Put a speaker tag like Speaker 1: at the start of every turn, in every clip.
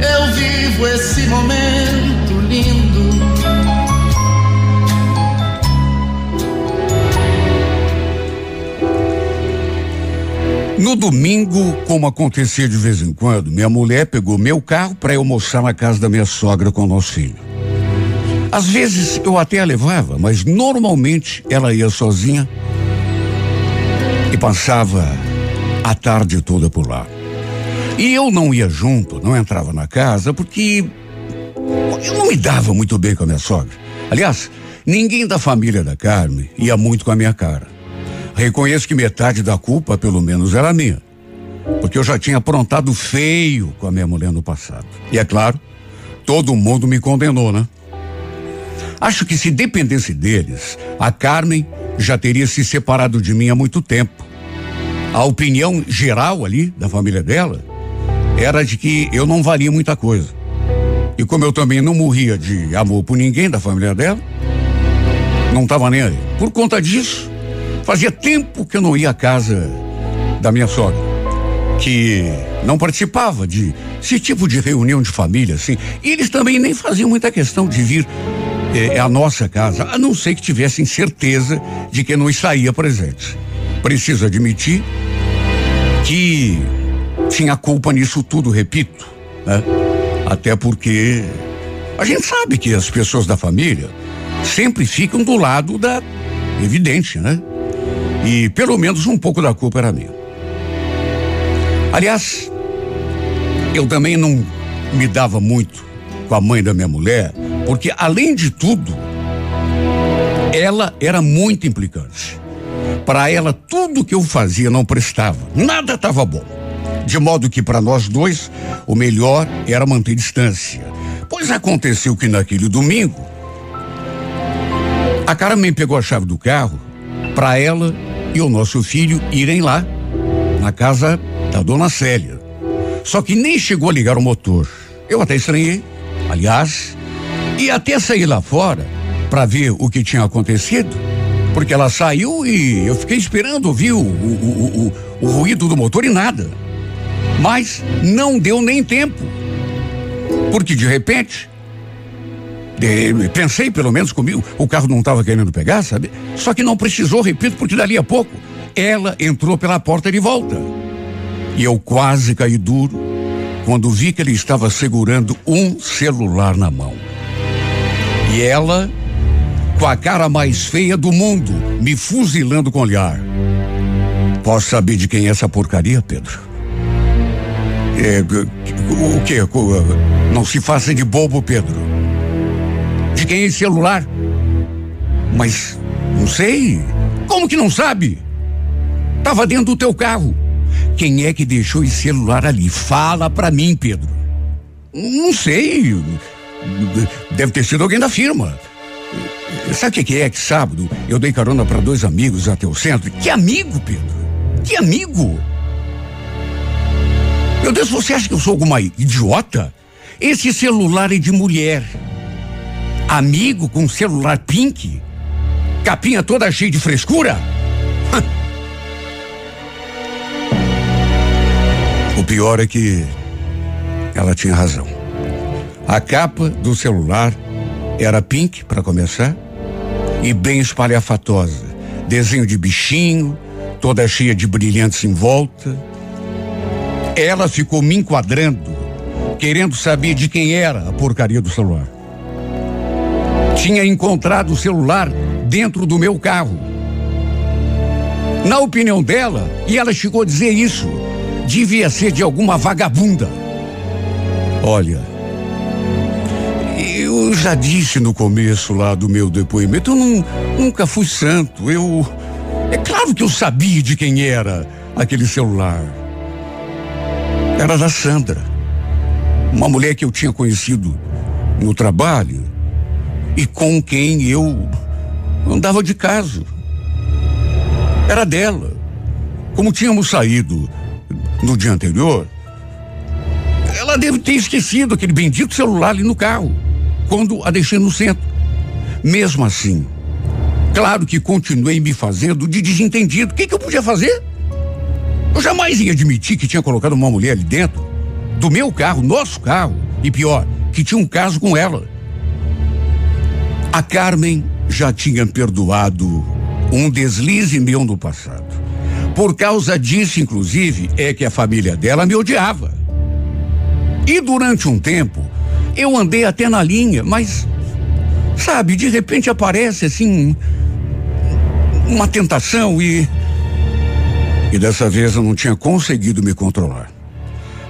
Speaker 1: eu vivo esse momento lindo.
Speaker 2: No domingo, como acontecia de vez em quando, minha mulher pegou meu carro para eu almoçar na casa da minha sogra com o nosso filho. Às vezes eu até a levava, mas normalmente ela ia sozinha e passava a tarde toda por lá. E eu não ia junto, não entrava na casa, porque eu não me dava muito bem com a minha sogra. Aliás, ninguém da família da Carmen ia muito com a minha cara. Reconheço que metade da culpa, pelo menos, era minha. Porque eu já tinha aprontado feio com a minha mulher no passado. E é claro, todo mundo me condenou, né? Acho que se dependesse deles, a Carmen já teria se separado de mim há muito tempo. A opinião geral ali da família dela era de que eu não valia muita coisa. E como eu também não morria de amor por ninguém da família dela, não estava nem aí. Por conta disso, fazia tempo que eu não ia à casa da minha sogra, que não participava de esse tipo de reunião de família, assim. E eles também nem faziam muita questão de vir é, à nossa casa, a não ser que tivessem certeza de que não estaria presente. Preciso admitir que tinha culpa nisso tudo, repito, né? Até porque a gente sabe que as pessoas da família sempre ficam do lado da evidente, né? E pelo menos um pouco da culpa era minha. Aliás, eu também não me dava muito com a mãe da minha mulher, porque além de tudo, ela era muito implicante. Para ela, tudo que eu fazia não prestava, nada estava bom. De modo que para nós dois, o melhor era manter distância. Pois aconteceu que naquele domingo, a Carmen pegou a chave do carro para ela e o nosso filho irem lá, na casa da dona Célia. Só que nem chegou a ligar o motor. Eu até estranhei, aliás, e até sair lá fora para ver o que tinha acontecido, porque ela saiu e eu fiquei esperando ouvir o, o, o, o ruído do motor e nada. Mas não deu nem tempo. Porque de repente, de, pensei pelo menos comigo, o carro não estava querendo pegar, sabe? Só que não precisou, repito, porque dali a pouco ela entrou pela porta de volta. E eu quase caí duro quando vi que ele estava segurando um celular na mão. E ela, com a cara mais feia do mundo, me fuzilando com olhar. Posso saber de quem é essa porcaria, Pedro? É, o que? Não se faça de bobo, Pedro. De quem é esse celular? Mas não sei. Como que não sabe? Tava dentro do teu carro. Quem é que deixou esse celular ali? Fala pra mim, Pedro. Não sei. Deve ter sido alguém da firma. Sabe o que é que sábado eu dei carona para dois amigos até o centro? Que amigo, Pedro? Que amigo? Meu Deus, você acha que eu sou alguma idiota? Esse celular é de mulher. Amigo com celular pink? Capinha toda cheia de frescura? o pior é que ela tinha razão. A capa do celular era pink, para começar, e bem espalhafatosa. Desenho de bichinho, toda cheia de brilhantes em volta. Ela ficou me enquadrando, querendo saber de quem era a porcaria do celular. Tinha encontrado o celular dentro do meu carro. Na opinião dela, e ela chegou a dizer isso, devia ser de alguma vagabunda. Olha, eu já disse no começo lá do meu depoimento, eu não, nunca fui santo. Eu. É claro que eu sabia de quem era aquele celular. Era da Sandra. Uma mulher que eu tinha conhecido no trabalho e com quem eu andava de caso. Era dela. Como tínhamos saído no dia anterior, ela deve ter esquecido aquele bendito celular ali no carro, quando a deixei no centro. Mesmo assim, claro que continuei me fazendo de desentendido. O que, que eu podia fazer? Eu jamais ia admitir que tinha colocado uma mulher ali dentro do meu carro, nosso carro, e pior, que tinha um caso com ela. A Carmen já tinha perdoado um deslize meu no passado. Por causa disso, inclusive, é que a família dela me odiava. E durante um tempo, eu andei até na linha, mas, sabe, de repente aparece assim uma tentação e. E dessa vez eu não tinha conseguido me controlar.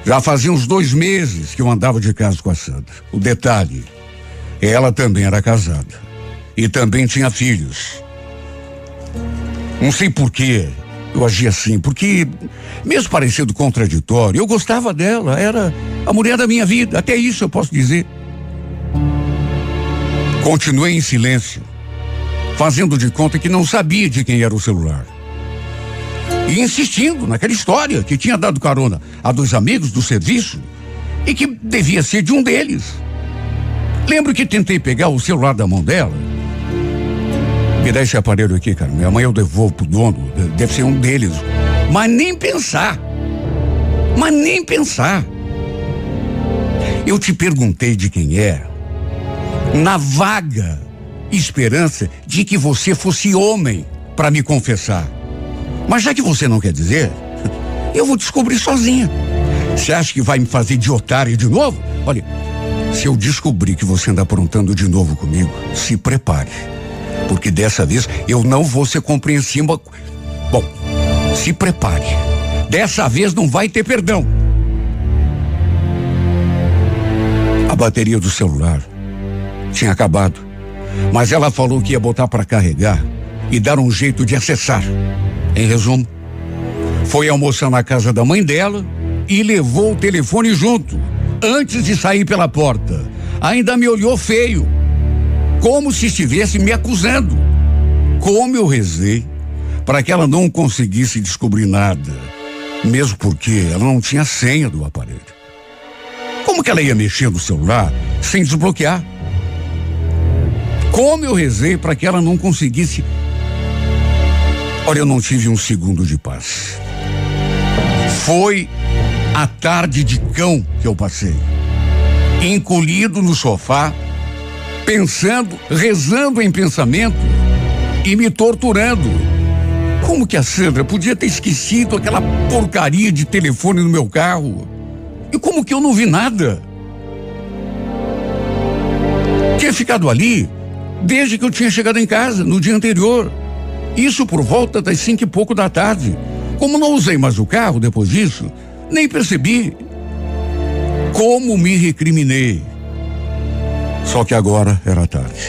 Speaker 2: Já fazia uns dois meses que eu andava de casa com a Sandra. O detalhe, ela também era casada. E também tinha filhos. Não sei porquê eu agi assim, porque, mesmo parecendo contraditório, eu gostava dela, era a mulher da minha vida, até isso eu posso dizer. Continuei em silêncio, fazendo de conta que não sabia de quem era o celular. E insistindo naquela história que tinha dado carona a dois amigos do serviço e que devia ser de um deles. Lembro que tentei pegar o celular da mão dela. Me dá esse aparelho aqui, cara. Minha mãe eu devolvo pro dono. Deve ser um deles. Mas nem pensar. Mas nem pensar. Eu te perguntei de quem é, na vaga esperança de que você fosse homem para me confessar. Mas já que você não quer dizer, eu vou descobrir sozinha. Você acha que vai me fazer de otário de novo? Olha, se eu descobrir que você anda aprontando de novo comigo, se prepare. Porque dessa vez eu não vou ser compreensiva. Bom, se prepare. Dessa vez não vai ter perdão. A bateria do celular tinha acabado. Mas ela falou que ia botar para carregar e dar um jeito de acessar. Em resumo, foi almoçar na casa da mãe dela e levou o telefone junto, antes de sair pela porta. Ainda me olhou feio, como se estivesse me acusando. Como eu rezei para que ela não conseguisse descobrir nada, mesmo porque ela não tinha senha do aparelho. Como que ela ia mexer no celular sem desbloquear? Como eu rezei para que ela não conseguisse Olha, eu não tive um segundo de paz. Foi a tarde de cão que eu passei. Encolhido no sofá, pensando, rezando em pensamento e me torturando. Como que a Sandra podia ter esquecido aquela porcaria de telefone no meu carro? E como que eu não vi nada? Tinha ficado ali desde que eu tinha chegado em casa no dia anterior. Isso por volta das cinco e pouco da tarde. Como não usei mais o carro depois disso, nem percebi. Como me recriminei. Só que agora era tarde.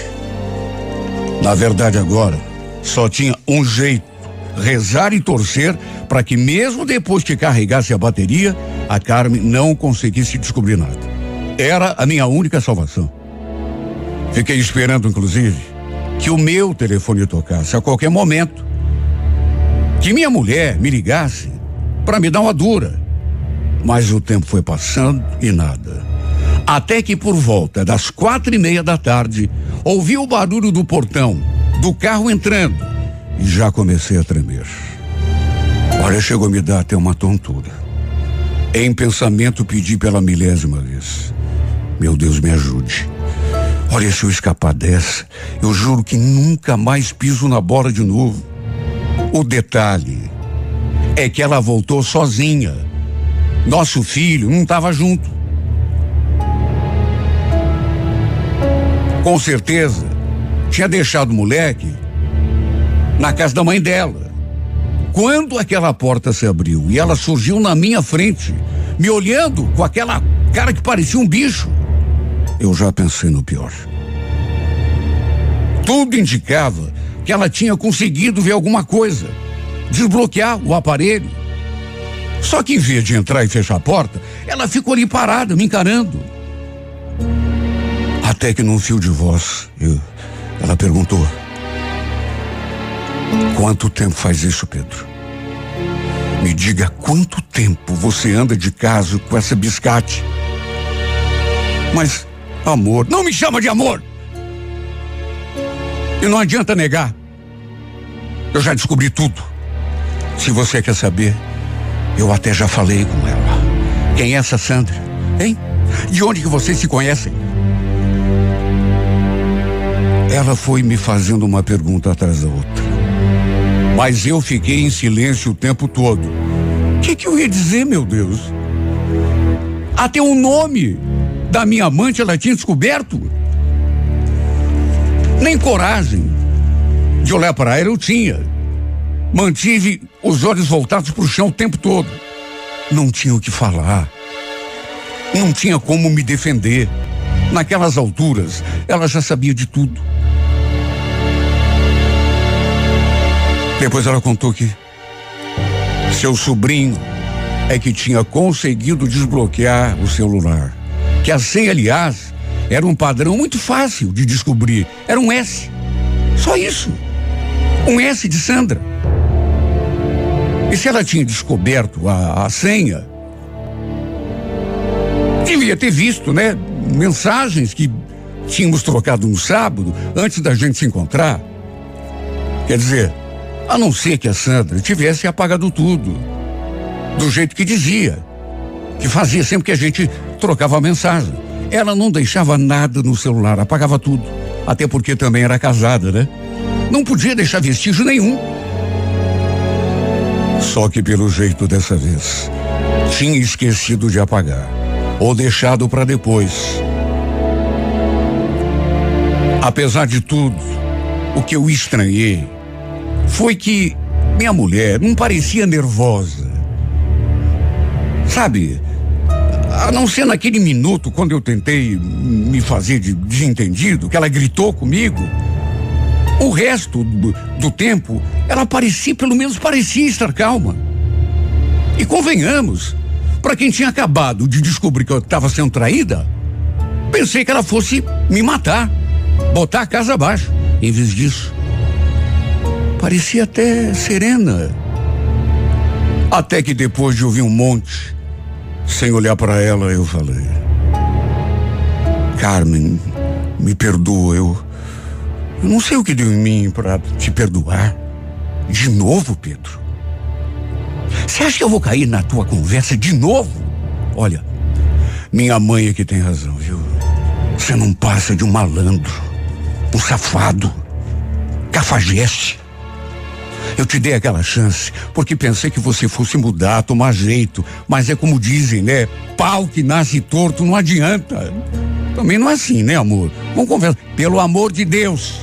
Speaker 2: Na verdade, agora só tinha um jeito: rezar e torcer para que, mesmo depois que carregasse a bateria, a Carmen não conseguisse descobrir nada. Era a minha única salvação. Fiquei esperando, inclusive, que o meu telefone tocasse a qualquer momento. Que minha mulher me ligasse para me dar uma dura. Mas o tempo foi passando e nada. Até que por volta das quatro e meia da tarde, ouvi o barulho do portão, do carro entrando, e já comecei a tremer. Olha, chegou a me dar até uma tontura. Em pensamento pedi pela milésima vez. Meu Deus, me ajude. Olha, se eu escapar dessa, eu juro que nunca mais piso na bola de novo. O detalhe é que ela voltou sozinha. Nosso filho não estava junto. Com certeza, tinha deixado o moleque na casa da mãe dela. Quando aquela porta se abriu e ela surgiu na minha frente, me olhando com aquela cara que parecia um bicho, eu já pensei no pior. Tudo indicava que ela tinha conseguido ver alguma coisa, desbloquear o aparelho. Só que em vez de entrar e fechar a porta, ela ficou ali parada, me encarando. Até que num fio de voz, eu, ela perguntou: Quanto tempo faz isso, Pedro? Me diga quanto tempo você anda de casa com essa biscate? Mas, amor, não me chama de amor! E não adianta negar. Eu já descobri tudo. Se você quer saber, eu até já falei com ela. Quem é essa Sandra? Hein? De onde que vocês se conhecem? Ela foi me fazendo uma pergunta atrás da outra. Mas eu fiquei em silêncio o tempo todo. O que, que eu ia dizer, meu Deus? Até o nome da minha amante ela tinha descoberto. Nem coragem de olhar para ela eu tinha. Mantive os olhos voltados para o chão o tempo todo. Não tinha o que falar. Não tinha como me defender. Naquelas alturas, ela já sabia de tudo. Depois ela contou que seu sobrinho é que tinha conseguido desbloquear o celular. Que a senha, aliás, era um padrão muito fácil de descobrir. Era um S. Só isso. Um S de Sandra. E se ela tinha descoberto a, a senha, devia ter visto, né? Mensagens que tínhamos trocado no sábado, antes da gente se encontrar. Quer dizer, a não ser que a Sandra tivesse apagado tudo. Do jeito que dizia. Que fazia sempre que a gente trocava mensagem. Ela não deixava nada no celular, apagava tudo. Até porque também era casada, né? Não podia deixar vestígio nenhum. Só que pelo jeito dessa vez, tinha esquecido de apagar. Ou deixado para depois. Apesar de tudo, o que eu estranhei foi que minha mulher não parecia nervosa. Sabe, a não ser naquele minuto quando eu tentei me fazer de desentendido, que ela gritou comigo. O resto do, do tempo, ela parecia, pelo menos parecia estar calma. E convenhamos, para quem tinha acabado de descobrir que eu estava sendo traída, pensei que ela fosse me matar, botar a casa abaixo. Em vez disso, Parecia até serena. Até que depois de ouvir um monte, sem olhar para ela, eu falei: Carmen, me perdoa, eu, eu não sei o que deu em mim para te perdoar. De novo, Pedro? Você acha que eu vou cair na tua conversa de novo? Olha, minha mãe é que tem razão, viu? Você não passa de um malandro, um safado, cafajeste. Eu te dei aquela chance porque pensei que você fosse mudar, tomar jeito. Mas é como dizem, né? Pau que nasce torto não adianta. Também não é assim, né, amor? Vamos conversar. Pelo amor de Deus.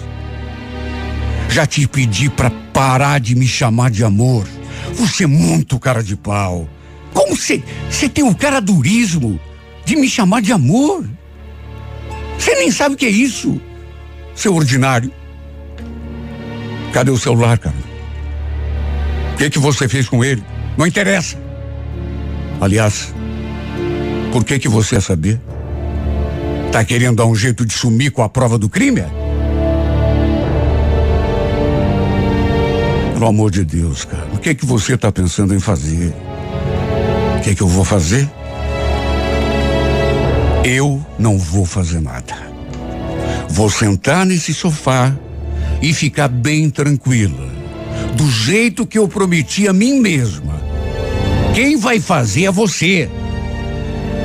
Speaker 2: Já te pedi para parar de me chamar de amor. Você é muito cara de pau. Como você tem o cara durismo de me chamar de amor? Você nem sabe o que é isso, seu ordinário. Cadê o celular, cara? O que, que você fez com ele? Não interessa. Aliás, por que que você quer saber? Tá querendo dar um jeito de sumir com a prova do crime? Pelo amor de Deus, cara, o que que você tá pensando em fazer? O que que eu vou fazer? Eu não vou fazer nada. Vou sentar nesse sofá e ficar bem tranquila do jeito que eu prometi a mim mesma. Quem vai fazer é você.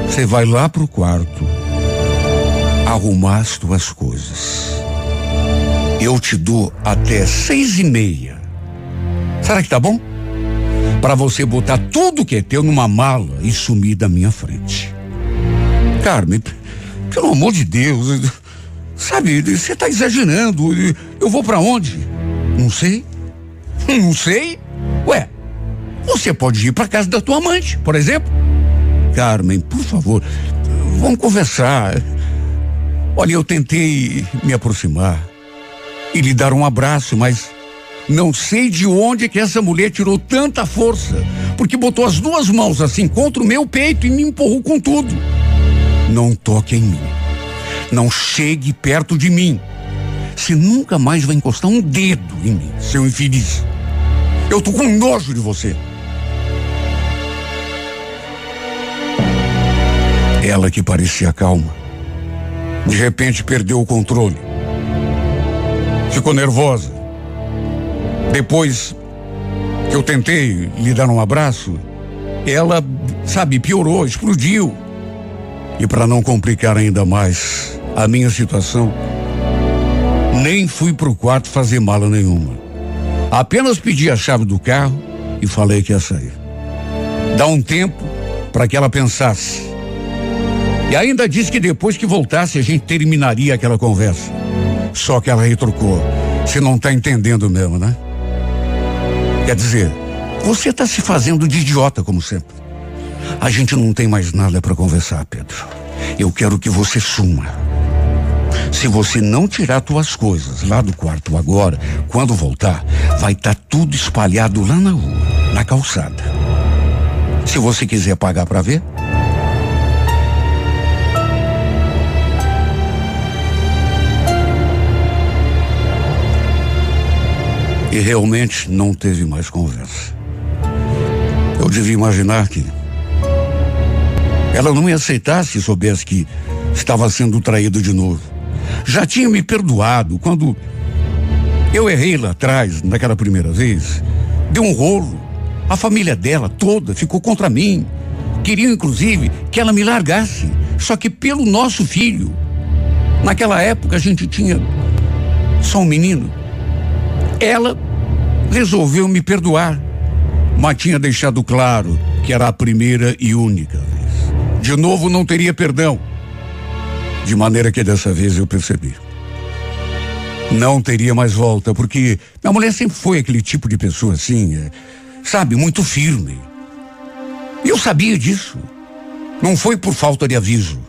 Speaker 2: Você vai lá pro quarto, arrumar as tuas coisas. Eu te dou até seis e meia. Será que tá bom? Para você botar tudo que é teu numa mala e sumir da minha frente. Carmen, pelo amor de Deus, sabe, você tá exagerando. Eu vou para onde? Não sei. Não sei. Ué, você pode ir para casa da tua amante, por exemplo. Carmen, por favor, vamos conversar. Olha, eu tentei me aproximar e lhe dar um abraço, mas Não sei de onde que essa mulher tirou tanta força, porque botou as duas mãos assim contra o meu peito e me empurrou com tudo. Não toque em mim. Não chegue perto de mim. Você nunca mais vai encostar um dedo em mim, seu infeliz. Eu tô com nojo de você. Ela que parecia calma, de repente perdeu o controle. Ficou nervosa. Depois que eu tentei lhe dar um abraço, ela, sabe, piorou, explodiu. E para não complicar ainda mais a minha situação, nem fui pro quarto fazer mala nenhuma. Apenas pedi a chave do carro e falei que ia sair. Dá um tempo para que ela pensasse. E ainda disse que depois que voltasse a gente terminaria aquela conversa. Só que ela retrucou. Você não tá entendendo mesmo, né? Quer dizer, você tá se fazendo de idiota como sempre. A gente não tem mais nada para conversar, Pedro. Eu quero que você suma. Se você não tirar tuas coisas lá do quarto agora, quando voltar, vai estar tá tudo espalhado lá na rua, na calçada. Se você quiser pagar para ver, E realmente não teve mais conversa. Eu devia imaginar que ela não ia aceitar se soubesse que estava sendo traído de novo. Já tinha me perdoado quando eu errei lá atrás, naquela primeira vez. Deu um rolo. A família dela toda ficou contra mim. Queriam, inclusive, que ela me largasse. Só que pelo nosso filho. Naquela época a gente tinha só um menino. Ela resolveu me perdoar, mas tinha deixado claro que era a primeira e única vez. De novo não teria perdão. De maneira que dessa vez eu percebi. Não teria mais volta, porque minha mulher sempre foi aquele tipo de pessoa assim, é, sabe, muito firme. E eu sabia disso. Não foi por falta de aviso.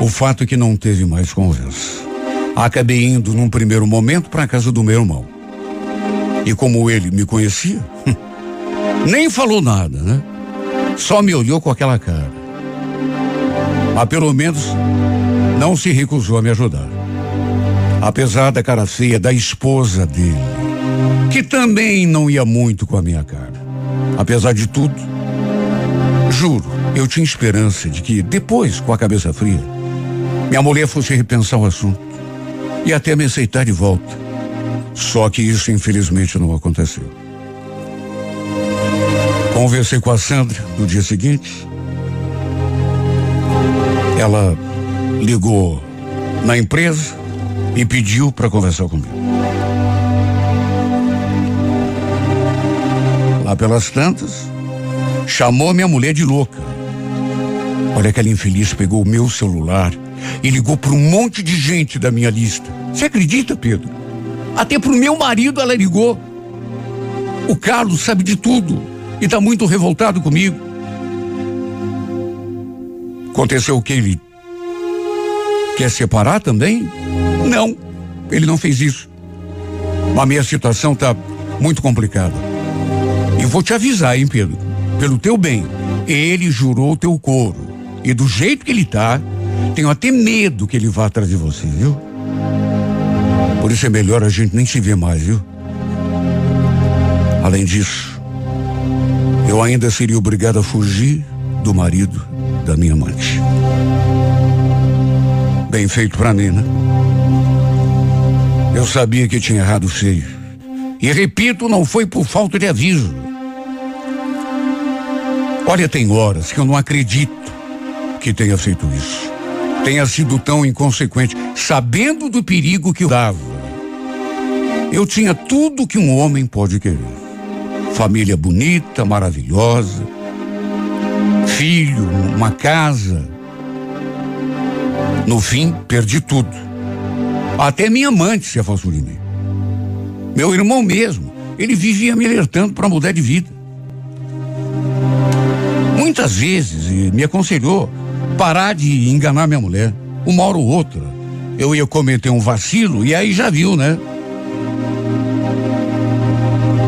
Speaker 2: O fato é que não teve mais conversa. Acabei indo num primeiro momento para a casa do meu irmão. E como ele me conhecia, nem falou nada, né? Só me olhou com aquela cara. Mas pelo menos não se recusou a me ajudar. Apesar da cara feia da esposa dele, que também não ia muito com a minha cara. Apesar de tudo, juro, eu tinha esperança de que depois, com a cabeça fria, minha mulher fosse repensar o assunto e até me aceitar de volta. Só que isso infelizmente não aconteceu. Conversei com a Sandra no dia seguinte. Ela ligou na empresa e pediu para conversar comigo. Lá pelas tantas, chamou minha mulher de louca. Olha, aquela infeliz pegou o meu celular e ligou para um monte de gente da minha lista. Você acredita, Pedro? Até pro meu marido ela ligou. O Carlos sabe de tudo e está muito revoltado comigo. Aconteceu o que ele quer separar também? Não, ele não fez isso. A minha situação está muito complicada. E vou te avisar, hein, Pedro? Pelo teu bem, ele jurou teu couro. E do jeito que ele tá, tenho até medo que ele vá atrás de você, viu? Por isso é melhor a gente nem se ver mais, viu? Além disso, eu ainda seria obrigado a fugir do marido da minha amante. Bem feito para mim, né? Eu sabia que tinha errado feio. E repito, não foi por falta de aviso. Olha, tem horas que eu não acredito que tenha feito isso tenha sido tão inconsequente, sabendo do perigo que eu dava. Eu tinha tudo que um homem pode querer: família bonita, maravilhosa, filho, uma casa. No fim, perdi tudo. Até minha amante se afastou de mim. Meu irmão mesmo, ele vivia me alertando para mudar de vida. Muitas vezes me aconselhou parar de enganar minha mulher. Uma hora ou outra, eu ia cometer um vacilo e aí já viu, né?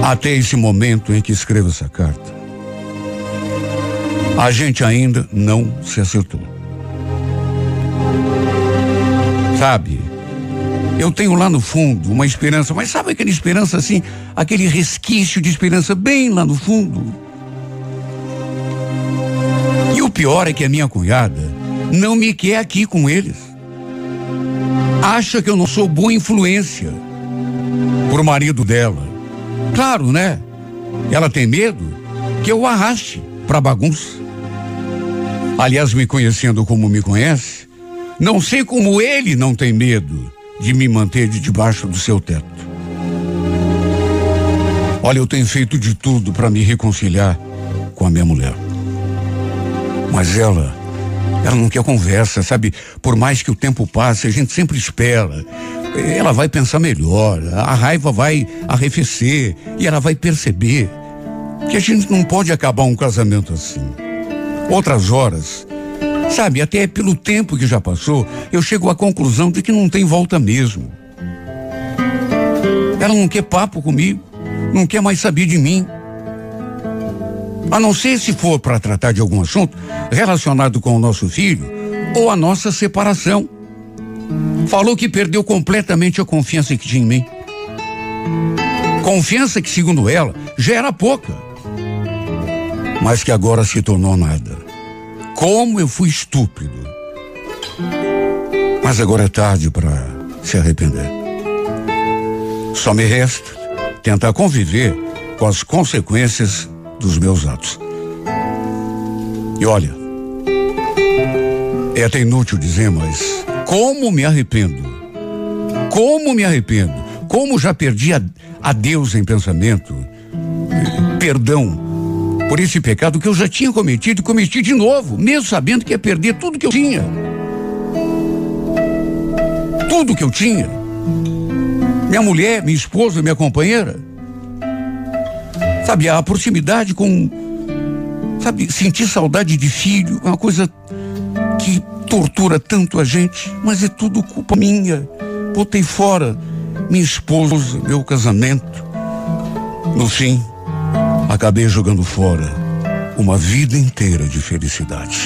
Speaker 2: Até esse momento em que escrevo essa carta, a gente ainda não se acertou. Sabe, eu tenho lá no fundo uma esperança, mas sabe aquela esperança assim, aquele resquício de esperança bem lá no fundo? E o pior é que a minha cunhada não me quer aqui com eles. Acha que eu não sou boa influência pro marido dela. Claro, né? Ela tem medo que eu arraste pra bagunça. Aliás, me conhecendo como me conhece, não sei como ele não tem medo de me manter de debaixo do seu teto. Olha, eu tenho feito de tudo para me reconciliar com a minha mulher. Mas ela, ela não quer conversa, sabe? Por mais que o tempo passe, a gente sempre espera. Ela vai pensar melhor, a raiva vai arrefecer e ela vai perceber que a gente não pode acabar um casamento assim. Outras horas, Sabe, até pelo tempo que já passou, eu chego à conclusão de que não tem volta mesmo. Ela não quer papo comigo, não quer mais saber de mim. A não ser se for para tratar de algum assunto relacionado com o nosso filho ou a nossa separação. Falou que perdeu completamente a confiança que tinha em mim. Confiança que, segundo ela, já era pouca, mas que agora se tornou nada. Como eu fui estúpido. Mas agora é tarde para se arrepender. Só me resta tentar conviver com as consequências dos meus atos. E olha, é até inútil dizer, mas como me arrependo? Como me arrependo? Como já perdi a, a Deus em pensamento? Perdão por esse pecado que eu já tinha cometido e cometi de novo, mesmo sabendo que ia perder tudo que eu tinha. Tudo que eu tinha. Minha mulher, minha esposa, minha companheira. Sabe, a proximidade com. Sabe, sentir saudade de filho é uma coisa que tortura tanto a gente, mas é tudo culpa minha. Botei fora minha esposa, meu casamento. No fim, acabei jogando fora uma vida inteira de felicidade.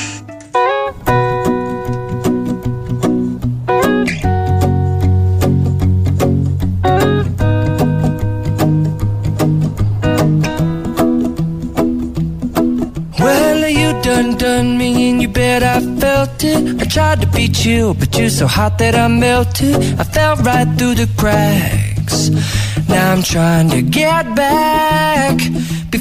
Speaker 3: done done me and you bet I felt it. I tried to beat you but you're so hot that I melted. I fell right through the cracks. Now I'm trying to get back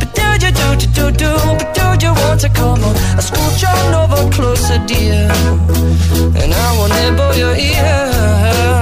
Speaker 3: do do, you do do do do do, but do you want to come on? I scooch on over closer, dear, and I will nibble your ear.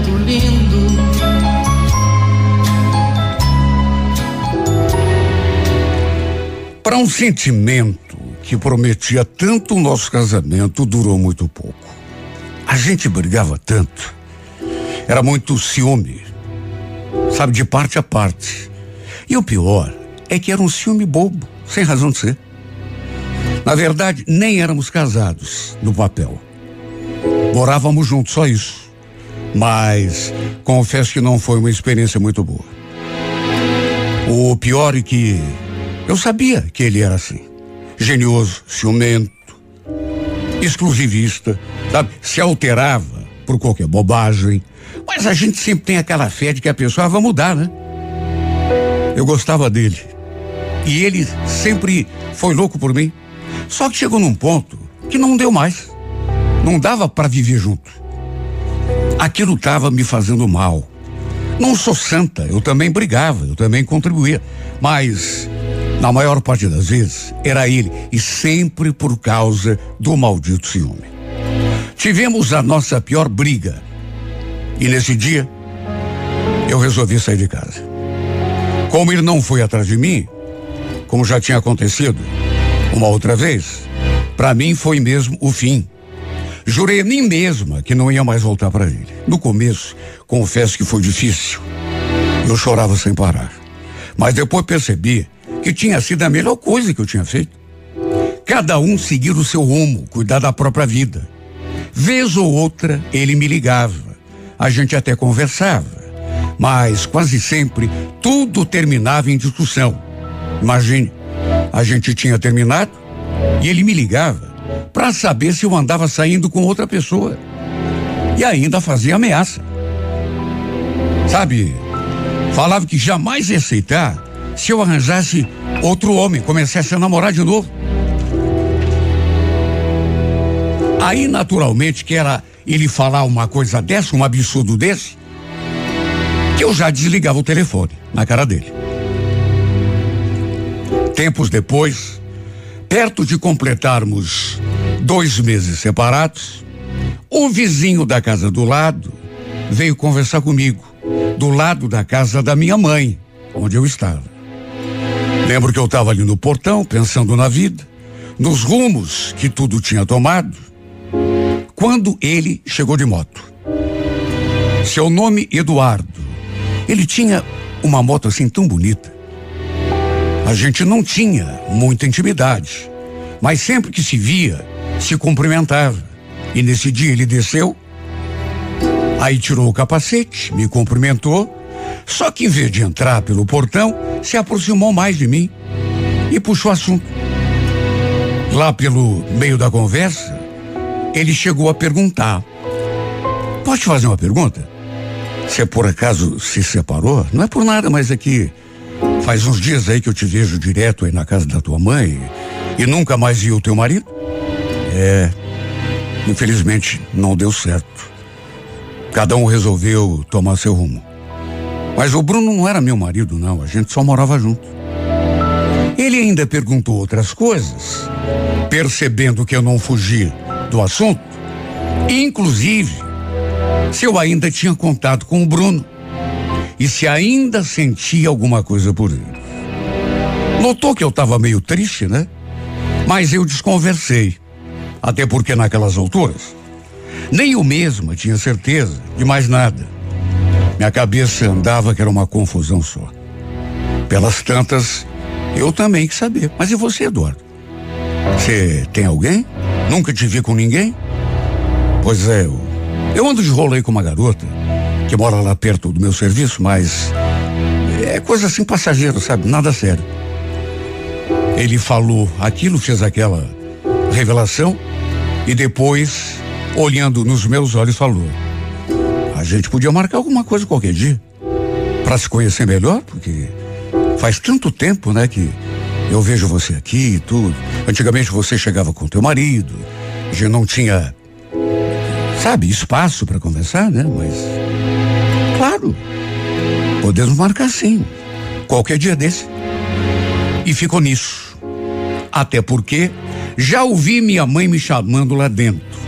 Speaker 2: Para um sentimento que prometia tanto o nosso casamento, durou muito pouco. A gente brigava tanto. Era muito ciúme. Sabe, de parte a parte. E o pior é que era um ciúme bobo, sem razão de ser. Na verdade, nem éramos casados no papel. Morávamos juntos, só isso. Mas confesso que não foi uma experiência muito boa. O pior é que eu sabia que ele era assim. Genioso, ciumento, exclusivista, sabe? Se alterava por qualquer bobagem. Mas a gente sempre tem aquela fé de que a pessoa vai mudar, né? Eu gostava dele. E ele sempre foi louco por mim. Só que chegou num ponto que não deu mais. Não dava para viver junto. Aquilo estava me fazendo mal. Não sou santa, eu também brigava, eu também contribuía. Mas, na maior parte das vezes, era ele, e sempre por causa do maldito ciúme. Tivemos a nossa pior briga. E nesse dia, eu resolvi sair de casa. Como ele não foi atrás de mim, como já tinha acontecido uma outra vez, para mim foi mesmo o fim. Jurei a mim mesma que não ia mais voltar para ele. No começo, confesso que foi difícil. Eu chorava sem parar. Mas depois percebi que tinha sido a melhor coisa que eu tinha feito. Cada um seguir o seu rumo, cuidar da própria vida. Vez ou outra, ele me ligava. A gente até conversava. Mas quase sempre tudo terminava em discussão. Imagine, a gente tinha terminado e ele me ligava para saber se eu andava saindo com outra pessoa. E ainda fazia ameaça. Sabe, falava que jamais ia aceitar se eu arranjasse outro homem, começasse a namorar de novo. Aí, naturalmente, que era ele falar uma coisa dessa, um absurdo desse, que eu já desligava o telefone na cara dele. Tempos depois, perto de completarmos dois meses separados, o vizinho da casa do lado veio conversar comigo, do lado da casa da minha mãe, onde eu estava. Lembro que eu estava ali no portão, pensando na vida, nos rumos que tudo tinha tomado, quando ele chegou de moto. Seu nome Eduardo. Ele tinha uma moto assim tão bonita. A gente não tinha muita intimidade, mas sempre que se via, se cumprimentava. E nesse dia ele desceu, aí tirou o capacete, me cumprimentou, só que em vez de entrar pelo portão, se aproximou mais de mim e puxou assunto. Lá pelo meio da conversa, ele chegou a perguntar: Posso te fazer uma pergunta? Você por acaso se separou? Não é por nada, mas é que faz uns dias aí que eu te vejo direto aí na casa da tua mãe e nunca mais vi o teu marido? É. Infelizmente não deu certo. Cada um resolveu tomar seu rumo. Mas o Bruno não era meu marido, não. A gente só morava junto. Ele ainda perguntou outras coisas, percebendo que eu não fugi do assunto. Inclusive, se eu ainda tinha contato com o Bruno e se ainda sentia alguma coisa por ele. Notou que eu estava meio triste, né? Mas eu desconversei. Até porque naquelas alturas, nem eu mesma tinha certeza de mais nada. Minha cabeça andava que era uma confusão só. Pelas tantas, eu também que saber. Mas e você, Eduardo? Você tem alguém? Nunca te vi com ninguém? Pois é, eu, eu ando de rolo aí com uma garota que mora lá perto do meu serviço, mas é coisa assim passageira, sabe? Nada sério. Ele falou aquilo, fez aquela revelação e depois, olhando nos meus olhos, falou: gente podia marcar alguma coisa qualquer dia para se conhecer melhor, porque faz tanto tempo, né, que eu vejo você aqui e tudo. Antigamente você chegava com teu marido, já não tinha, sabe, espaço para conversar, né? Mas Claro. Podemos marcar sim. Qualquer dia desse. E ficou nisso. Até porque já ouvi minha mãe me chamando lá dentro.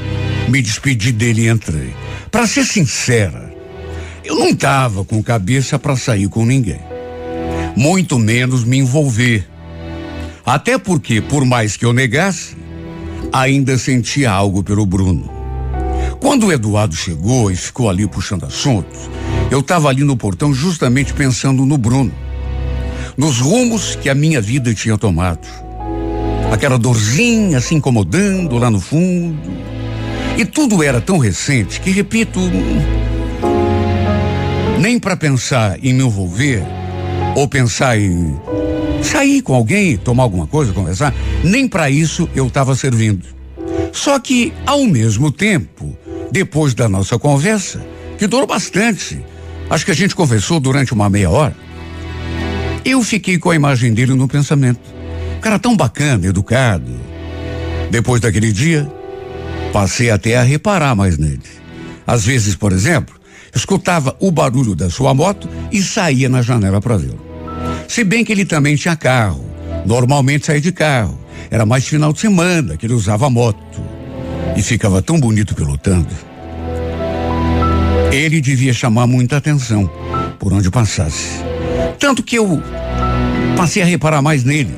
Speaker 2: Me despedi dele e entrei. Para ser sincera, eu não tava com cabeça para sair com ninguém. Muito menos me envolver. Até porque, por mais que eu negasse, ainda sentia algo pelo Bruno. Quando o Eduardo chegou e ficou ali puxando assuntos, eu estava ali no portão justamente pensando no Bruno, nos rumos que a minha vida tinha tomado. Aquela dorzinha se incomodando lá no fundo. E tudo era tão recente que, repito, nem para pensar em me envolver ou pensar em sair com alguém, tomar alguma coisa, conversar, nem para isso eu estava servindo. Só que, ao mesmo tempo, depois da nossa conversa, que durou bastante, Acho que a gente conversou durante uma meia hora. Eu fiquei com a imagem dele no pensamento. Cara tão bacana, educado. Depois daquele dia, passei até a reparar mais nele. Às vezes, por exemplo, escutava o barulho da sua moto e saía na janela para vê-lo. Se bem que ele também tinha carro. Normalmente saía de carro. Era mais final de semana que ele usava moto. E ficava tão bonito pilotando. Ele devia chamar muita atenção por onde passasse. Tanto que eu passei a reparar mais nele,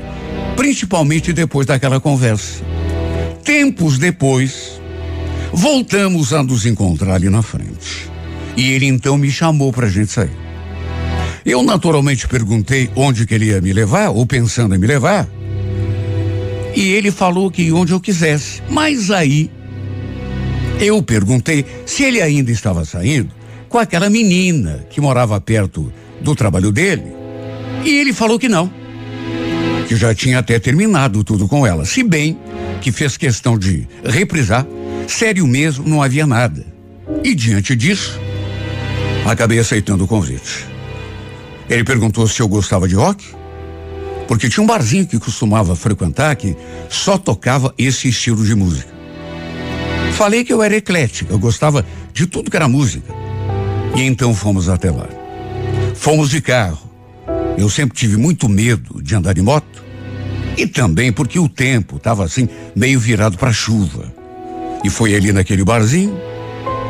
Speaker 2: principalmente depois daquela conversa. Tempos depois, voltamos a nos encontrar ali na frente. E ele então me chamou para a gente sair. Eu naturalmente perguntei onde que ele ia me levar, ou pensando em me levar. E ele falou que onde eu quisesse. Mas aí eu perguntei se ele ainda estava saindo com aquela menina que morava perto do trabalho dele. E ele falou que não. Que já tinha até terminado tudo com ela. Se bem que fez questão de reprisar, sério mesmo, não havia nada. E diante disso, acabei aceitando o convite. Ele perguntou se eu gostava de rock, porque tinha um barzinho que costumava frequentar que só tocava esse estilo de música. Falei que eu era eclética, eu gostava de tudo que era música. E então fomos até lá. Fomos de carro. Eu sempre tive muito medo de andar de moto. E também porque o tempo estava assim, meio virado para chuva. E foi ali naquele barzinho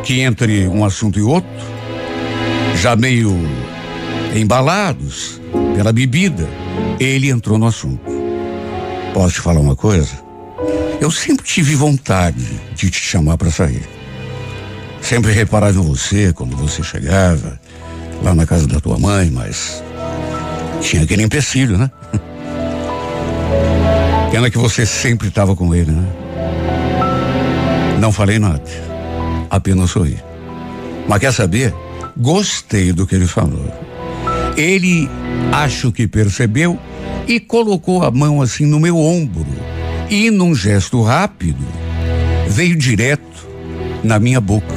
Speaker 2: que entre um assunto e outro, já meio embalados pela bebida, ele entrou no assunto. Posso te falar uma coisa? Eu sempre tive vontade de te chamar para sair. Sempre reparava em você quando você chegava lá na casa da tua mãe, mas tinha aquele empecilho, né? Pena que você sempre estava com ele, né? Não falei nada, apenas sorri. Mas quer saber? Gostei do que ele falou. Ele acho que percebeu e colocou a mão assim no meu ombro e, num gesto rápido, veio direto na minha boca.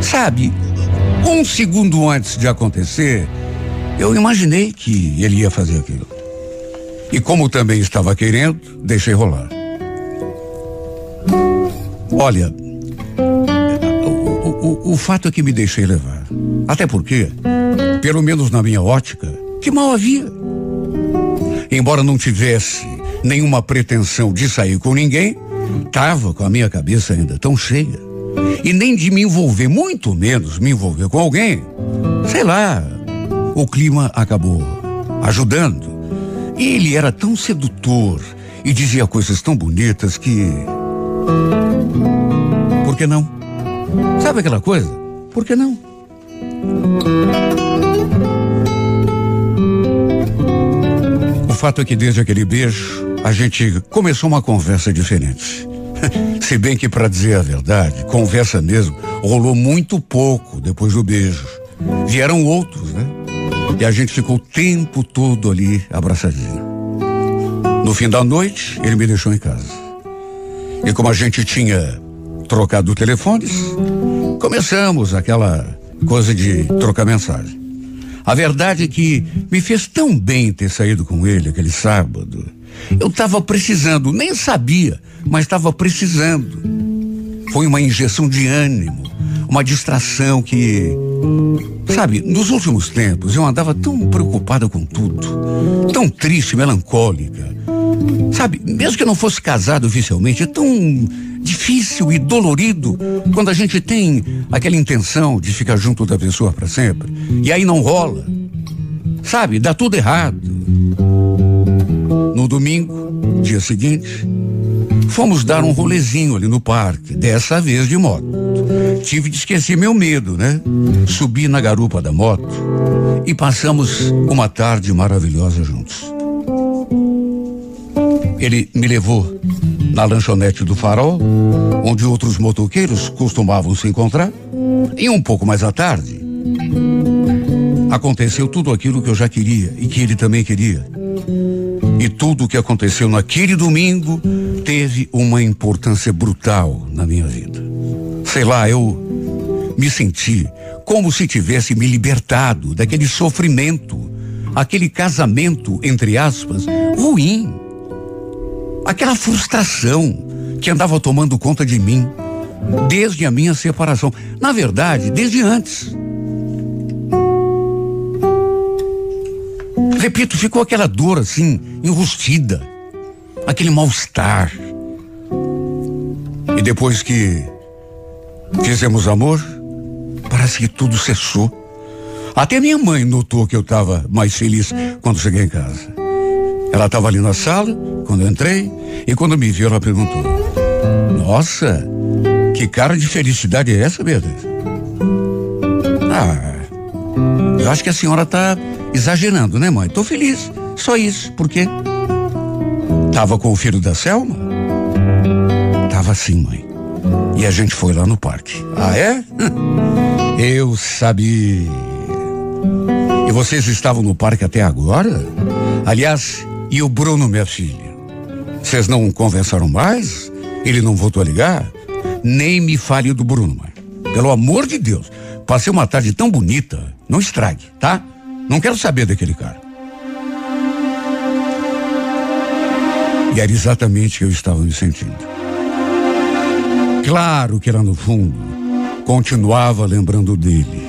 Speaker 2: Sabe, um segundo antes de acontecer, eu imaginei que ele ia fazer aquilo. E como também estava querendo, deixei rolar. Olha, o, o, o, fato é que me deixei levar. Até porque, pelo menos na minha ótica, que mal havia. Embora não tivesse nenhuma pretensão de sair com ninguém, tava com a minha cabeça ainda tão cheia. E nem de me envolver, muito menos me envolver com alguém. Sei lá, o clima acabou ajudando. E ele era tão sedutor e dizia coisas tão bonitas que. Por que não? Sabe aquela coisa? Por que não? O fato é que desde aquele beijo a gente começou uma conversa diferente. Se bem que, para dizer a verdade, conversa mesmo rolou muito pouco depois do beijo. Vieram outros, né? E a gente ficou o tempo todo ali abraçadinho. No fim da noite, ele me deixou em casa. E como a gente tinha trocado telefones, começamos aquela coisa de trocar mensagem. A verdade é que me fez tão bem ter saído com ele aquele sábado. Eu estava precisando, nem sabia, mas estava precisando. Foi uma injeção de ânimo, uma distração que, sabe, nos últimos tempos eu andava tão preocupada com tudo, tão triste, melancólica. Sabe, mesmo que eu não fosse casado oficialmente, é tão difícil e dolorido quando a gente tem aquela intenção de ficar junto da pessoa para sempre. E aí não rola. Sabe, dá tudo errado. No domingo, dia seguinte, fomos dar um rolezinho ali no parque, dessa vez de moto. Tive de esquecer meu medo, né? Subi na garupa da moto e passamos uma tarde maravilhosa juntos. Ele me levou na lanchonete do Farol, onde outros motoqueiros costumavam se encontrar, e um pouco mais à tarde, aconteceu tudo aquilo que eu já queria e que ele também queria. E tudo o que aconteceu naquele domingo teve uma importância brutal na minha vida. Sei lá, eu me senti como se tivesse me libertado daquele sofrimento, aquele casamento, entre aspas, ruim aquela frustração que andava tomando conta de mim desde a minha separação. Na verdade, desde antes. Repito, ficou aquela dor assim, enrustida, aquele mal-estar. E depois que fizemos amor, parece que tudo cessou. Até minha mãe notou que eu estava mais feliz quando cheguei em casa. Ela estava ali na sala, quando eu entrei, e quando me viu, ela perguntou: Nossa, que cara de felicidade é essa, Beatriz? Ah, eu acho que a senhora está exagerando, né, mãe? Tô feliz, só isso. Por quê? Tava com o filho da Selma? Tava sim, mãe. E a gente foi lá no parque. Ah, é? Eu sabia. E vocês estavam no parque até agora? Aliás, e o Bruno, minha filha? Vocês não conversaram mais? Ele não voltou a ligar? Nem me fale do Bruno, mãe. Pelo amor de Deus. Passei uma tarde tão bonita. Não estrague, tá? Não quero saber daquele cara. E era exatamente o que eu estava me sentindo. Claro que lá no fundo continuava lembrando dele.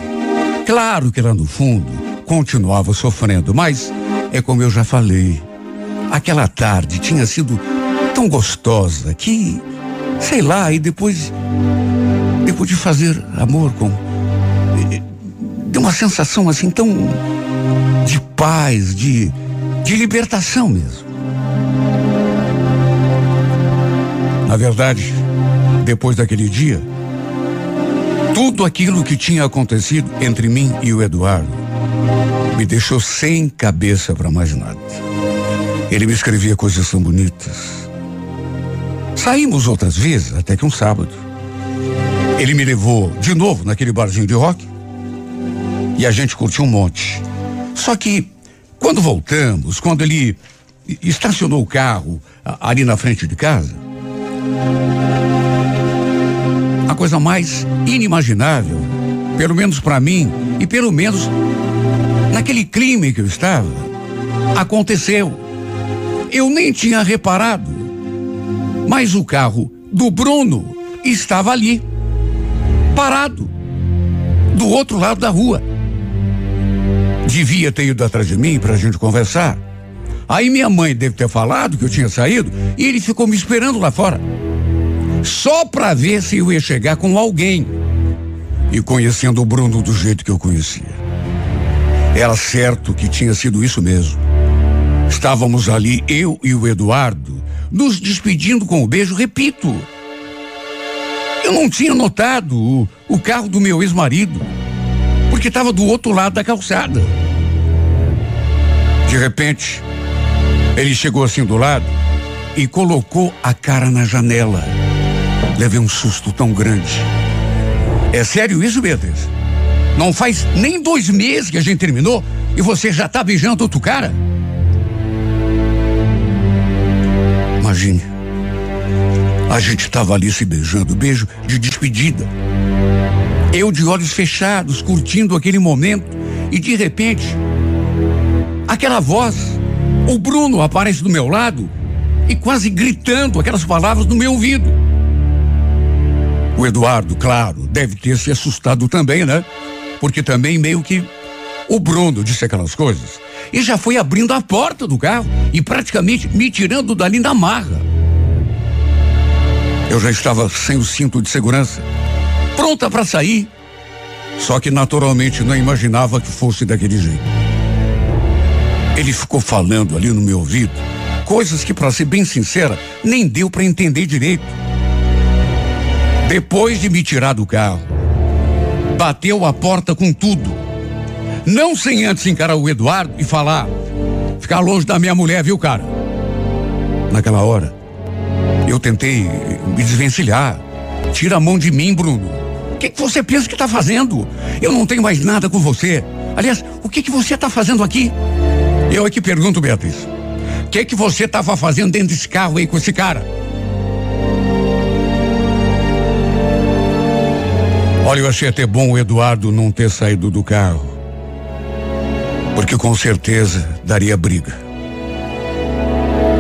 Speaker 2: Claro que lá no fundo continuava sofrendo, mas é como eu já falei. Aquela tarde tinha sido tão gostosa que, sei lá, e depois, depois de fazer amor com. Deu uma sensação assim tão. de paz, de, de libertação mesmo. Na verdade, depois daquele dia, tudo aquilo que tinha acontecido entre mim e o Eduardo me deixou sem cabeça para mais nada. Ele me escrevia coisas tão bonitas. Saímos outras vezes, até que um sábado. Ele me levou de novo naquele barzinho de rock e a gente curtiu um monte. Só que quando voltamos, quando ele estacionou o carro ali na frente de casa, a coisa mais inimaginável, pelo menos para mim e pelo menos naquele crime que eu estava, aconteceu. Eu nem tinha reparado. Mas o carro do Bruno estava ali, parado, do outro lado da rua. Devia ter ido atrás de mim para a gente conversar. Aí minha mãe deve ter falado que eu tinha saído e ele ficou me esperando lá fora. só para ver se eu ia chegar com alguém. E conhecendo o Bruno do jeito que eu conhecia, era certo que tinha sido isso mesmo. Estávamos ali, eu e o Eduardo, nos despedindo com um beijo, repito. Eu não tinha notado o, o carro do meu ex-marido, porque estava do outro lado da calçada. De repente, ele chegou assim do lado e colocou a cara na janela. Levei um susto tão grande. É sério isso, Beatriz? Não faz nem dois meses que a gente terminou e você já tá beijando outro cara? Imagine. A gente estava ali se beijando, beijo de despedida. Eu de olhos fechados, curtindo aquele momento, e de repente, aquela voz, o Bruno aparece do meu lado e quase gritando aquelas palavras no meu ouvido. O Eduardo, claro, deve ter se assustado também, né? Porque também meio que o Bruno disse aquelas coisas e já foi abrindo a porta do carro e praticamente me tirando dali na marra. Eu já estava sem o cinto de segurança, pronta para sair. Só que naturalmente não imaginava que fosse daquele jeito. Ele ficou falando ali no meu ouvido coisas que, para ser bem sincera, nem deu para entender direito. Depois de me tirar do carro, bateu a porta com tudo não sem antes encarar o Eduardo e falar: ficar longe da minha mulher, viu, cara? Naquela hora, eu tentei me desvencilhar. Tira a mão de mim, Bruno. O que, que você pensa que está fazendo? Eu não tenho mais nada com você. Aliás, o que, que você está fazendo aqui? Eu aqui pergunto, Beatriz. O que, que você estava fazendo dentro desse carro aí com esse cara? Olha, eu achei até bom o Eduardo não ter saído do carro porque com certeza daria briga.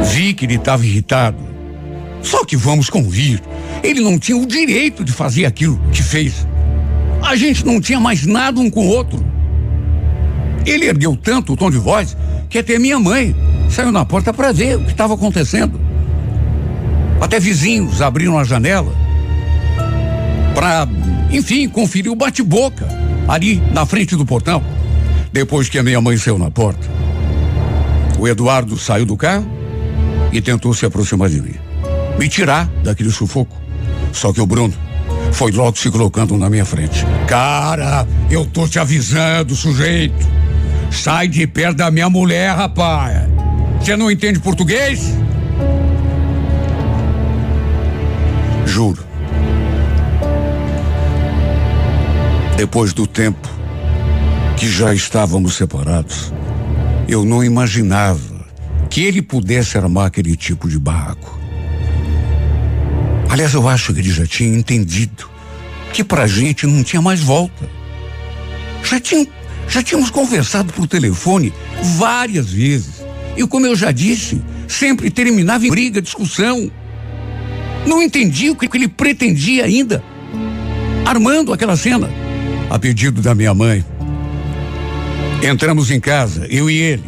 Speaker 2: Vi que ele estava irritado. Só que vamos convir, ele não tinha o direito de fazer aquilo que fez. A gente não tinha mais nada um com o outro. Ele ergueu tanto o tom de voz que até minha mãe saiu na porta para ver o que estava acontecendo. Até vizinhos abriram a janela para, enfim, conferir o bate-boca ali na frente do portão. Depois que a minha mãe saiu na porta, o Eduardo saiu do carro e tentou se aproximar de mim, me tirar daquele sufoco. Só que o Bruno foi logo se colocando na minha frente. Cara, eu tô te avisando, sujeito. Sai de perto da minha mulher, rapaz. Você não entende português? Juro. Depois do tempo que já estávamos separados, eu não imaginava que ele pudesse armar aquele tipo de barraco. Aliás, eu acho que ele já tinha entendido que pra gente não tinha mais volta. Já, tinha, já tínhamos conversado por telefone várias vezes. E como eu já disse, sempre terminava em briga, discussão. Não entendi o que ele pretendia ainda, armando aquela cena. A pedido da minha mãe, Entramos em casa, eu e ele.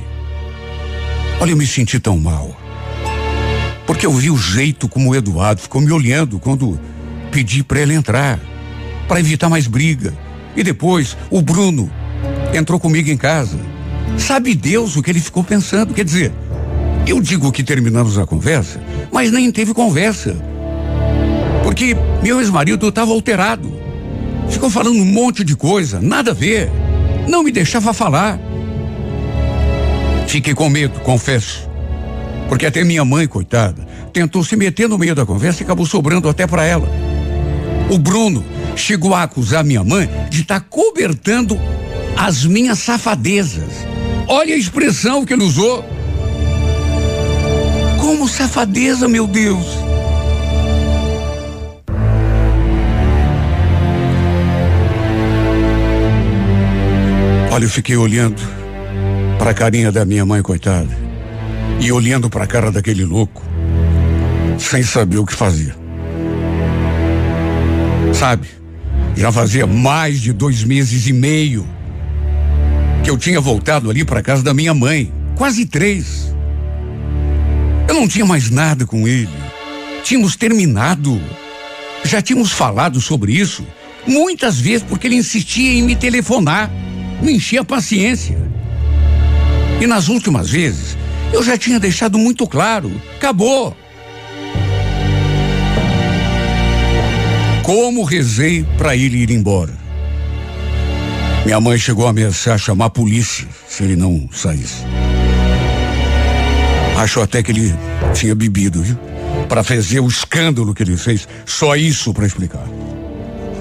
Speaker 2: Olha, eu me senti tão mal. Porque eu vi o jeito como o Eduardo ficou me olhando quando pedi para ele entrar, para evitar mais briga. E depois, o Bruno entrou comigo em casa. Sabe Deus o que ele ficou pensando? Quer dizer, eu digo que terminamos a conversa, mas nem teve conversa. Porque meu ex-marido estava alterado. Ficou falando um monte de coisa, nada a ver. Não me deixava falar. Fiquei com medo, confesso. Porque até minha mãe, coitada, tentou se meter no meio da conversa e acabou sobrando até para ela. O Bruno chegou a acusar minha mãe de estar tá cobertando as minhas safadezas. Olha a expressão que ele usou. Como safadeza, meu Deus. Olha, eu fiquei olhando para a carinha da minha mãe, coitada, e olhando para a cara daquele louco, sem saber o que fazia. Sabe, já fazia mais de dois meses e meio que eu tinha voltado ali para casa da minha mãe, quase três. Eu não tinha mais nada com ele. Tínhamos terminado. já tínhamos falado sobre isso muitas vezes porque ele insistia em me telefonar, me enchia a paciência. E nas últimas vezes, eu já tinha deixado muito claro: acabou. Como rezei para ele ir embora. Minha mãe chegou a ameaçar chamar a polícia se ele não saísse. Acho até que ele tinha bebido, viu? Para fazer o escândalo que ele fez. Só isso para explicar.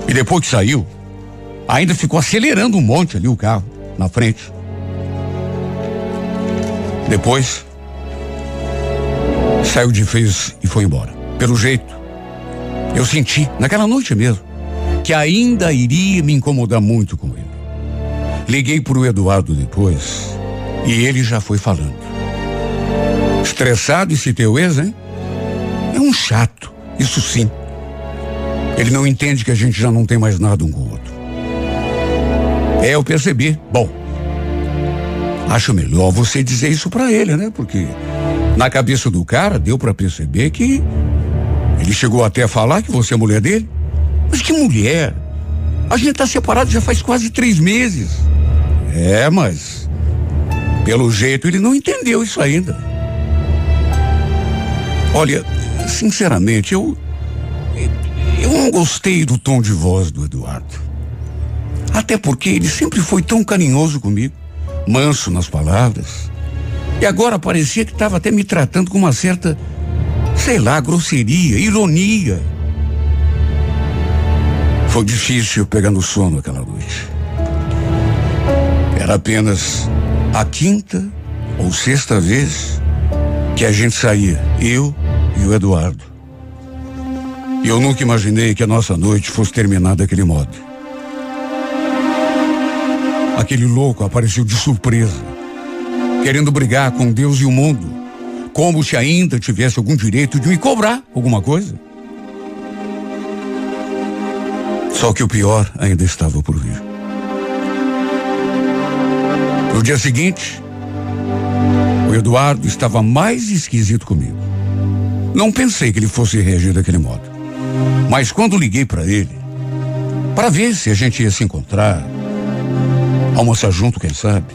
Speaker 2: E depois que saiu, ainda ficou acelerando um monte ali o carro, na frente. Depois, saiu de vez e foi embora. Pelo jeito, eu senti, naquela noite mesmo, que ainda iria me incomodar muito com ele. Liguei para o Eduardo depois e ele já foi falando. Estressado esse teu ex, hein? É um chato, isso sim. Ele não entende que a gente já não tem mais nada um com. É, eu percebi. Bom, acho melhor você dizer isso para ele, né? Porque na cabeça do cara deu para perceber que ele chegou até a falar que você é mulher dele. Mas que mulher? A gente tá separado já faz quase três meses. É, mas pelo jeito ele não entendeu isso ainda. Olha, sinceramente, eu eu não gostei do tom de voz do Eduardo. Até porque ele sempre foi tão carinhoso comigo, manso nas palavras. E agora parecia que estava até me tratando com uma certa, sei lá, grosseria, ironia. Foi difícil pegar no sono aquela noite. Era apenas a quinta ou sexta vez que a gente saía, eu e o Eduardo. E eu nunca imaginei que a nossa noite fosse terminar daquele modo. Aquele louco apareceu de surpresa, querendo brigar com Deus e o mundo, como se ainda tivesse algum direito de me cobrar alguma coisa. Só que o pior ainda estava por vir. No dia seguinte, o Eduardo estava mais esquisito comigo. Não pensei que ele fosse reagir daquele modo. Mas quando liguei para ele, para ver se a gente ia se encontrar, almoçar junto, quem sabe,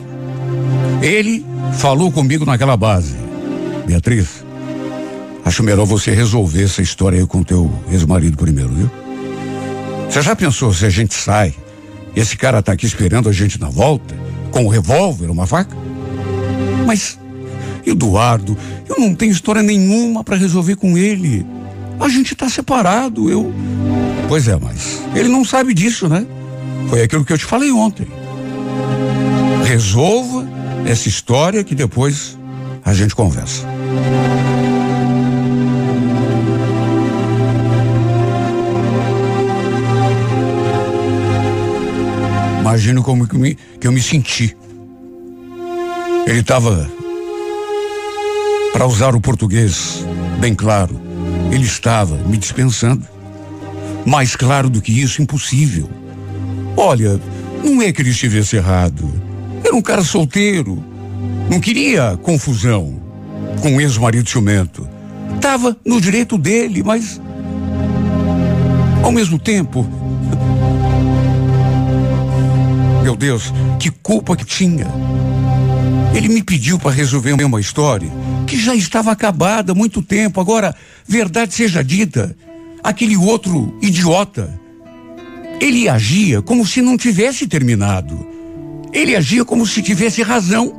Speaker 2: ele falou comigo naquela base. Beatriz, acho melhor você resolver essa história aí com teu ex-marido primeiro, viu? Você já pensou se a gente sai, esse cara tá aqui esperando a gente na volta, com um revólver, uma faca? Mas, Eduardo, eu não tenho história nenhuma para resolver com ele. A gente está separado, eu. Pois é, mas ele não sabe disso, né? Foi aquilo que eu te falei ontem. Resolva essa história que depois a gente conversa. Imagino como que, me, que eu me senti. Ele estava, para usar o português bem claro, ele estava me dispensando. Mais claro do que isso, impossível. Olha, não é que ele estivesse errado. Era um cara solteiro. Não queria confusão com o ex-marido ciumento. Estava no direito dele, mas. Ao mesmo tempo. Meu Deus, que culpa que tinha. Ele me pediu para resolver uma história que já estava acabada há muito tempo. Agora, verdade seja dita, aquele outro idiota, ele agia como se não tivesse terminado. Ele agia como se tivesse razão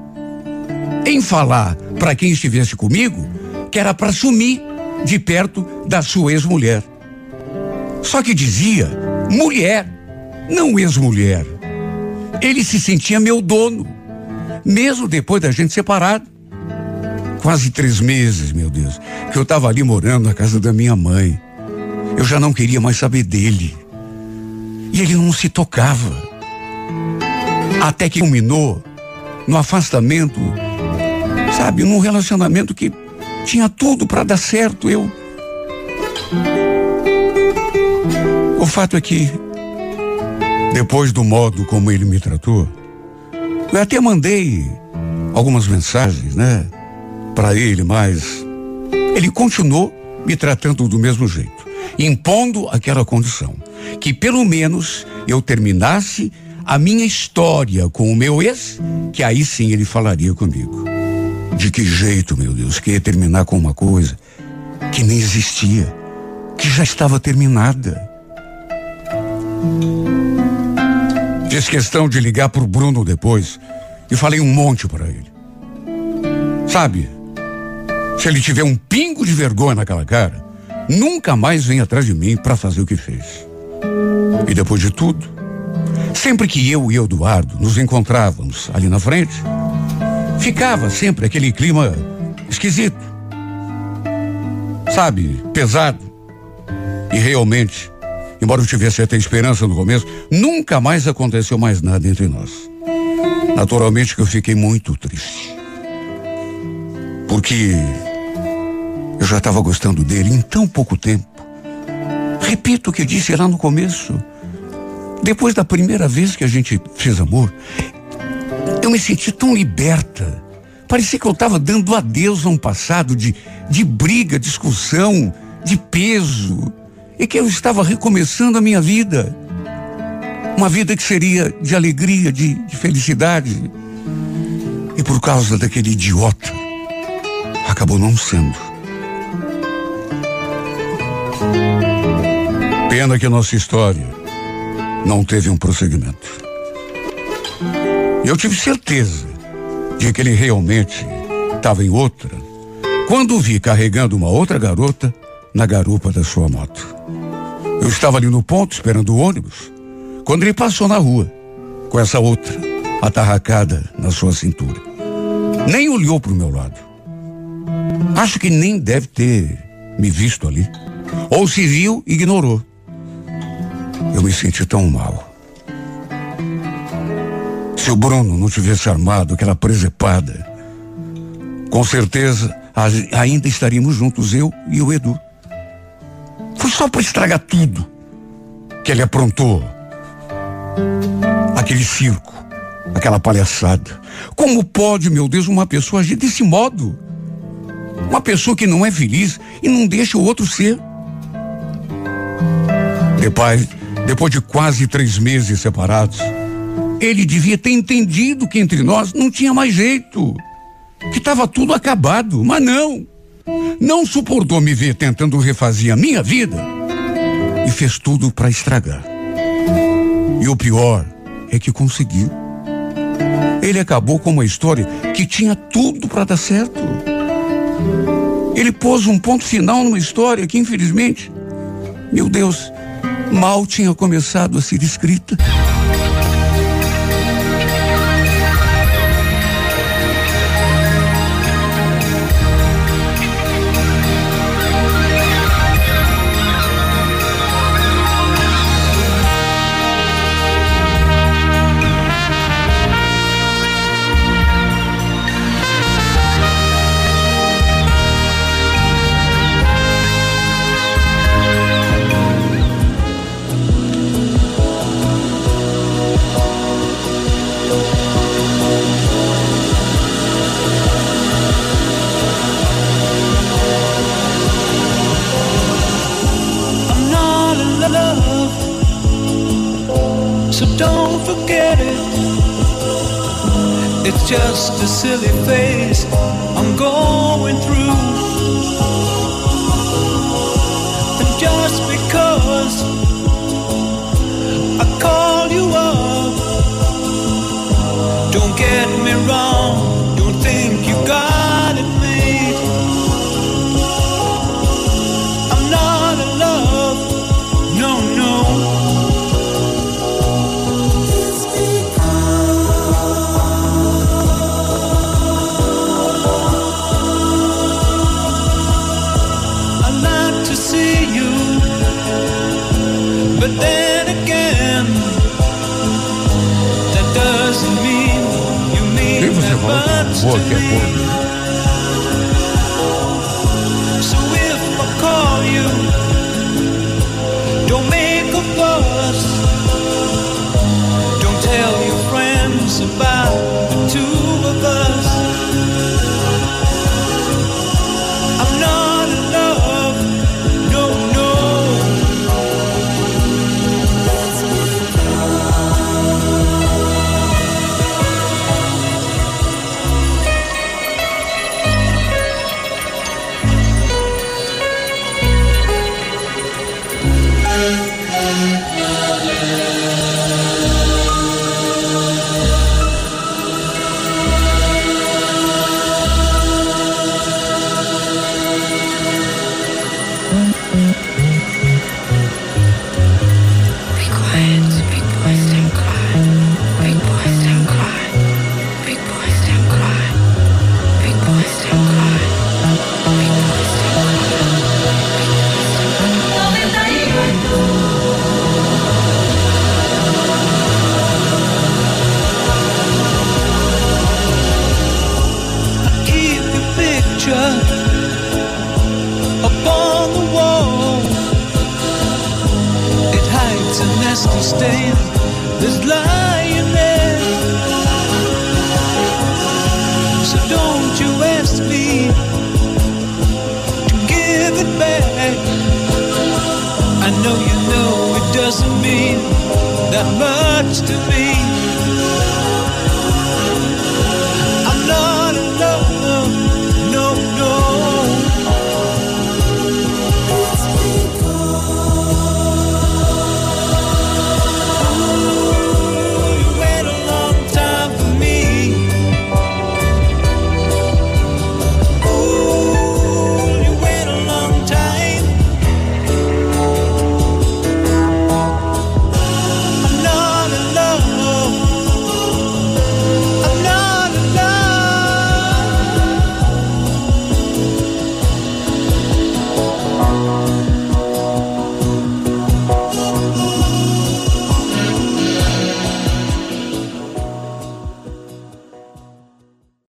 Speaker 2: em falar para quem estivesse comigo que era para sumir de perto da sua ex-mulher. Só que dizia mulher, não ex-mulher. Ele se sentia meu dono, mesmo depois da gente separado quase três meses, meu Deus, que eu estava ali morando na casa da minha mãe. Eu já não queria mais saber dele. E ele não se tocava. Até que culminou no afastamento, sabe, num relacionamento que tinha tudo para dar certo. Eu. O fato é que, depois do modo como ele me tratou, eu até mandei algumas mensagens, né? para ele, mas ele continuou me tratando do mesmo jeito. impondo aquela condição, que pelo menos eu terminasse a minha história com o meu ex, que aí sim ele falaria comigo. De que jeito, meu Deus, que ia terminar com uma coisa que nem existia, que já estava terminada. Fiz questão de ligar pro Bruno depois e falei um monte para ele. Sabe, se ele tiver um pingo de vergonha naquela cara, nunca mais vem atrás de mim para fazer o que fez. E depois de tudo, sempre que eu e Eduardo nos encontrávamos ali na frente, ficava sempre aquele clima esquisito. Sabe, pesado. E realmente, embora eu tivesse até esperança no começo, nunca mais aconteceu mais nada entre nós. Naturalmente que eu fiquei muito triste. Porque eu já estava gostando dele em tão pouco tempo. Repito o que eu disse lá no começo. Depois da primeira vez que a gente fez amor, eu me senti tão liberta. Parecia que eu estava dando adeus a um passado de, de briga, discussão, de peso. E que eu estava recomeçando a minha vida. Uma vida que seria de alegria, de, de felicidade. E por causa daquele idiota, acabou não sendo. Pena que a nossa história não teve um prosseguimento. Eu tive certeza de que ele realmente estava em outra quando vi carregando uma outra garota na garupa da sua moto. Eu estava ali no ponto esperando o ônibus quando ele passou na rua com essa outra atarracada na sua cintura. Nem olhou para o meu lado. Acho que nem deve ter me visto ali. Ou se viu, ignorou. Eu me senti tão mal. Se o Bruno não tivesse armado aquela presepada, com certeza ainda estaríamos juntos, eu e o Edu. Foi só para estragar tudo que ele aprontou. Aquele circo, aquela palhaçada. Como pode, meu Deus, uma pessoa agir desse modo? Uma pessoa que não é feliz e não deixa o outro ser. Depois, depois de quase três meses separados, ele devia ter entendido que entre nós não tinha mais jeito, que estava tudo acabado, mas não. Não suportou me ver tentando refazer a minha vida e fez tudo para estragar. E o pior é que conseguiu. Ele acabou com uma história que tinha tudo para dar certo. Ele pôs um ponto final numa história que, infelizmente, meu Deus, mal tinha começado a ser escrita.
Speaker 4: Just a silly face. I'm going